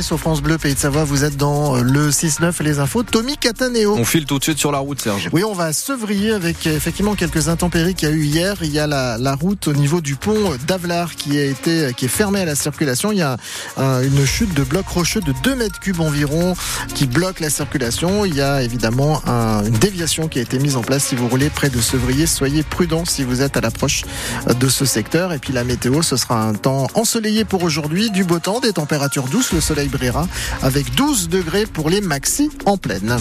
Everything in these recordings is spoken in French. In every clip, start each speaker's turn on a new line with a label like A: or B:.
A: Sur France Bleu, Pays de Savoie, vous êtes dans le 6-9 les infos. Tommy Cataneo.
B: On file tout de suite sur la route, Serge.
A: Oui, on va à Sevrier avec effectivement quelques intempéries qu'il y a eu hier. Il y a la, la route au niveau du pont d'Avelar qui a été qui est fermée à la circulation. Il y a un, une chute de blocs rocheux de 2 mètres cubes environ qui bloque la circulation. Il y a évidemment un, une déviation qui a été mise en place si vous roulez près de Sevrier. Soyez prudents si vous êtes à l'approche de ce secteur. Et puis la météo, ce sera un temps ensoleillé pour aujourd'hui, du beau temps, des températures douces. Le soleil brillera avec 12 degrés pour les maxi en pleine.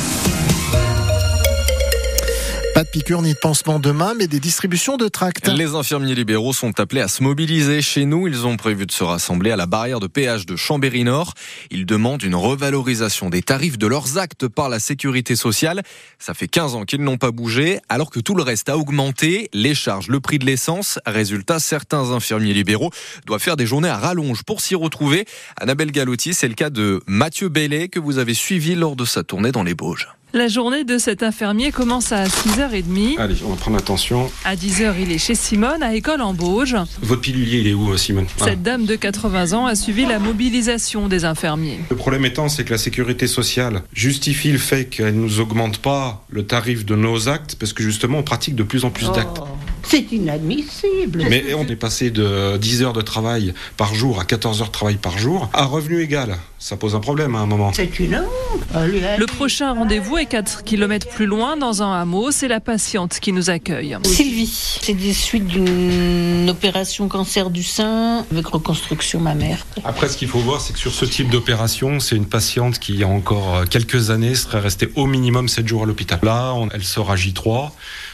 A: Pas de piqûre ni de pansement demain, mais des distributions de tracts.
B: Les infirmiers libéraux sont appelés à se mobiliser chez nous. Ils ont prévu de se rassembler à la barrière de péage de Chambéry-Nord. Ils demandent une revalorisation des tarifs de leurs actes par la sécurité sociale. Ça fait 15 ans qu'ils n'ont pas bougé, alors que tout le reste a augmenté. Les charges, le prix de l'essence. Résultat, certains infirmiers libéraux doivent faire des journées à rallonge pour s'y retrouver. Annabelle Galotti, c'est le cas de Mathieu Bellet que vous avez suivi lors de sa tournée dans les Bauges.
C: La journée de cet infirmier commence à 6h30.
D: Allez, on va prendre attention.
C: À 10h, il est chez Simone, à École en Bauge.
D: Votre pilulier, il est où, Simone
C: Cette dame de 80 ans a suivi la mobilisation des infirmiers.
D: Le problème étant, c'est que la sécurité sociale justifie le fait qu'elle ne nous augmente pas le tarif de nos actes, parce que justement, on pratique de plus en plus d'actes.
E: Oh, c'est inadmissible.
D: Mais on est passé de 10 heures de travail par jour à 14 heures de travail par jour à revenu égal. Ça pose un problème à un moment.
E: C'est une honte.
C: Le prochain rendez-vous est 4 km plus loin, dans un hameau. C'est la patiente qui nous accueille.
E: Sylvie, c'est des suites d'une opération cancer du sein avec reconstruction mammaire.
D: Après, ce qu'il faut voir, c'est que sur ce type d'opération, c'est une patiente qui, il y a encore quelques années, serait restée au minimum 7 jours à l'hôpital. Là, on, elle sort à J3.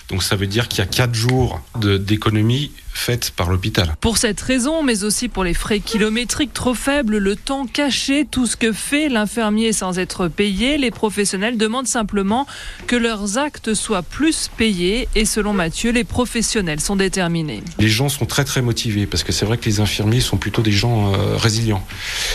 D: Donc ça veut dire qu'il y a 4 jours d'économie faite par l'hôpital.
C: Pour cette raison, mais aussi pour les frais kilométriques trop faibles, le temps caché, tout ce que fait l'infirmier sans être payé, les professionnels demandent simplement que leurs actes soient plus payés et selon Mathieu, les professionnels sont déterminés.
D: Les gens sont très très motivés parce que c'est vrai que les infirmiers sont plutôt des gens euh, résilients.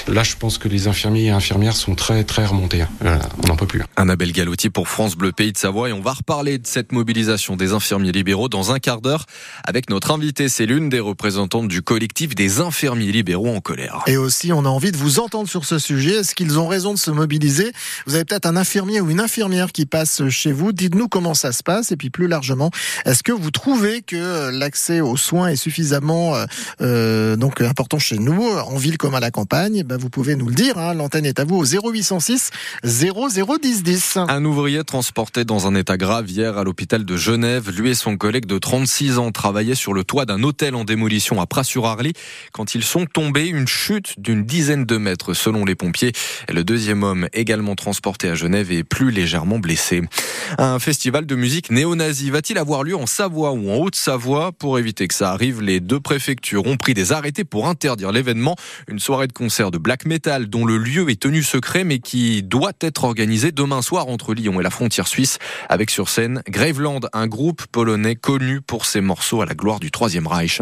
D: Là, je pense que les infirmiers et infirmières sont très très remontés. Voilà, on n'en peut plus.
B: Annabelle Galotti pour France Bleu Pays de Savoie et on va reparler de cette mobilisation des infirmiers libéraux dans un quart d'heure avec notre invité c'est l'une des représentantes du collectif des infirmiers libéraux en colère.
A: Et aussi, on a envie de vous entendre sur ce sujet. Est-ce qu'ils ont raison de se mobiliser? Vous avez peut-être un infirmier ou une infirmière qui passe chez vous. Dites-nous comment ça se passe. Et puis plus largement, est-ce que vous trouvez que l'accès aux soins est suffisamment euh, donc important chez nous, en ville comme à la campagne? Ben, Vous pouvez nous le dire. Hein. L'antenne est à vous au 0806 001010.
B: Un ouvrier transporté dans un état grave hier à l'hôpital de Genève. Lui et son collègue de 36 ans travaillaient sur le toit d'un hôtel en démolition à Pras-sur-Arly quand ils sont tombés. Une chute d'une dizaine de mètres selon les pompiers. Le deuxième homme également transporté à Genève est plus légèrement blessé. Un festival de musique néo-nazi va-t-il avoir lieu en Savoie ou en Haute-Savoie? Pour éviter que ça arrive, les deux préfectures ont pris des arrêtés pour interdire l'événement. Une soirée de concert de black metal dont le lieu est tenu secret mais qui doit être organisée demain soir entre Lyon et la frontière suisse avec sur scène Graveland, un groupe polonais connu pour ses morceaux à la gloire du Troisième Reich.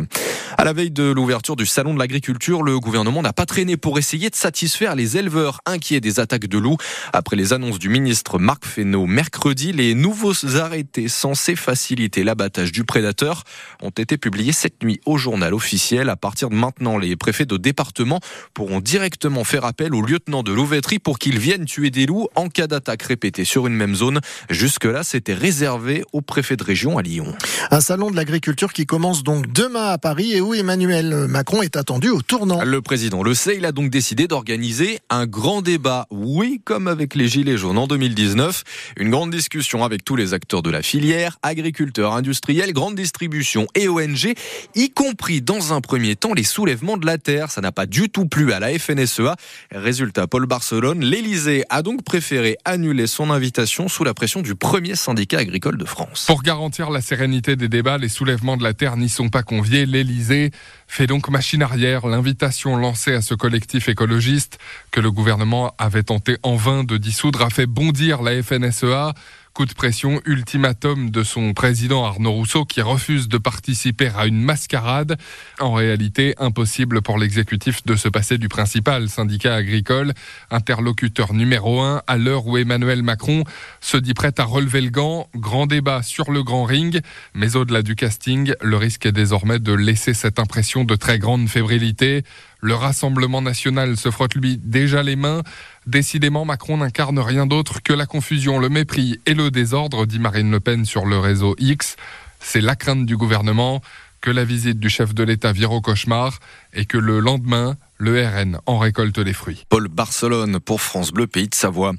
B: À la veille de l'ouverture du salon de l'agriculture, le gouvernement n'a pas traîné pour essayer de satisfaire les éleveurs inquiets des attaques de loups. Après les annonces du ministre Marc Fesneau mercredi, les nouveaux arrêtés censés faciliter l'abattage du prédateur ont été publiés cette nuit au journal officiel. À partir de maintenant, les préfets de département pourront directement faire appel au lieutenant de louveterie pour qu'ils viennent tuer des loups en cas d'attaque répétée sur une même zone. Jusque-là, c'était réservé aux préfets de région à Lyon.
A: Un salon de l'agriculture qui commence donc demain à Paris et où Emmanuel Macron est attendu au tournant.
B: Le président le sait, il a donc décidé d'organiser un grand débat. Oui, comme avec les Gilets jaunes en 2019. Une grande discussion avec tous les acteurs de la filière, agriculteurs, industriels, grande distribution et ONG, y compris dans un premier temps les soulèvements de la terre. Ça n'a pas du tout plu à la FNSEA. Résultat, Paul Barcelone, l'Elysée a donc préféré annuler son invitation sous la pression du premier syndicat agricole de France.
F: Pour garantir la sérénité des débats, les soulèvements de la terre n'y sont pas conviés. L'Elysée fait donc machine arrière. L'invitation lancée à ce collectif écologiste que le gouvernement avait tenté en vain de dissoudre a fait bondir la FNSEA Coup de pression, ultimatum de son président Arnaud Rousseau qui refuse de participer à une mascarade. En réalité, impossible pour l'exécutif de se passer du principal syndicat agricole, interlocuteur numéro un à l'heure où Emmanuel Macron se dit prêt à relever le gant. Grand débat sur le grand ring, mais au-delà du casting, le risque est désormais de laisser cette impression de très grande fébrilité. Le Rassemblement national se frotte lui déjà les mains. Décidément, Macron n'incarne rien d'autre que la confusion, le mépris et le désordre, dit Marine Le Pen sur le réseau X. C'est la crainte du gouvernement que la visite du chef de l'État vire au cauchemar et que le lendemain, le RN en récolte les fruits.
B: Paul Barcelone pour France Bleu, pays de Savoie.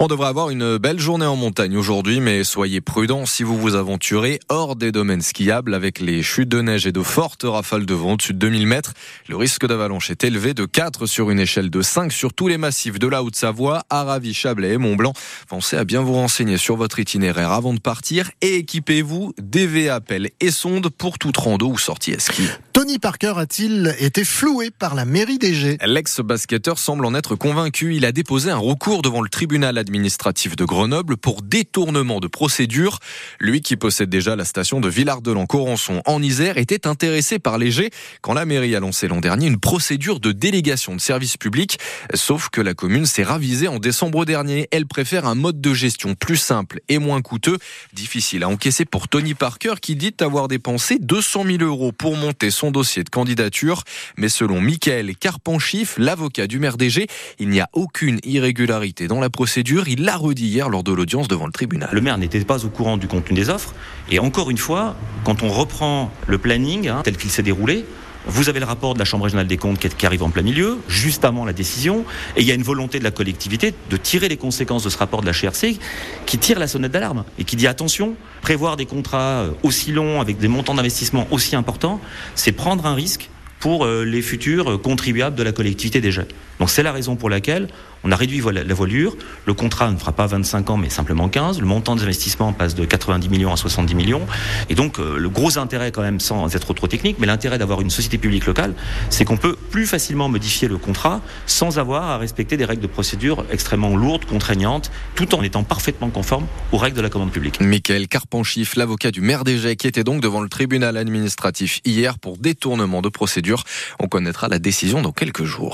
B: On devrait avoir une belle journée en montagne aujourd'hui, mais soyez prudents si vous vous aventurez hors des domaines skiables avec les chutes de neige et de fortes rafales de vent au-dessus de 2000 mètres. Le risque d'avalanche est élevé de 4 sur une échelle de 5 sur tous les massifs de la Haute-Savoie, Aravis, Chablais et Mont-Blanc. Pensez à bien vous renseigner sur votre itinéraire avant de partir et équipez-vous DV appel et sondes pour toute rando ou sortie à ski.
A: Tony Parker a-t-il été floué par la mairie
B: L'ex-basketteur semble en être convaincu. Il a déposé un recours devant le tribunal administratif de Grenoble pour détournement de procédure. Lui qui possède déjà la station de Villard-de-Lans-Corançon en Isère était intéressé par l'Égée quand la mairie a lancé l'an dernier une procédure de délégation de services publics. Sauf que la commune s'est ravisée en décembre dernier. Elle préfère un mode de gestion plus simple et moins coûteux. Difficile à encaisser pour Tony Parker qui dit avoir dépensé 200 000 euros pour monter son dossier de candidature. Mais selon Michael Carpenchif, l'avocat du maire d'Égée, il n'y a aucune irrégularité dans la procédure. Il l'a redit hier lors de l'audience devant le tribunal.
G: Le maire n'était pas au courant du contenu des offres. Et encore une fois, quand on reprend le planning hein, tel qu'il s'est déroulé, vous avez le rapport de la Chambre régionale des comptes qui arrive en plein milieu, juste avant la décision, et il y a une volonté de la collectivité de tirer les conséquences de ce rapport de la GRC qui tire la sonnette d'alarme et qui dit attention, prévoir des contrats aussi longs avec des montants d'investissement aussi importants, c'est prendre un risque pour euh, les futurs contribuables de la collectivité déjà. Donc c'est la raison pour laquelle on a réduit la voilure. Le contrat ne fera pas 25 ans, mais simplement 15. Le montant des investissements passe de 90 millions à 70 millions. Et donc, euh, le gros intérêt, quand même, sans être trop technique, mais l'intérêt d'avoir une société publique locale, c'est qu'on peut plus facilement modifier le contrat sans avoir à respecter des règles de procédure extrêmement lourdes, contraignantes, tout en étant parfaitement conforme aux règles de la commande publique.
B: Michael Carpenchif, l'avocat du maire d'Égée, qui était donc devant le tribunal administratif hier pour détournement de procédure. On connaîtra la décision dans quelques jours.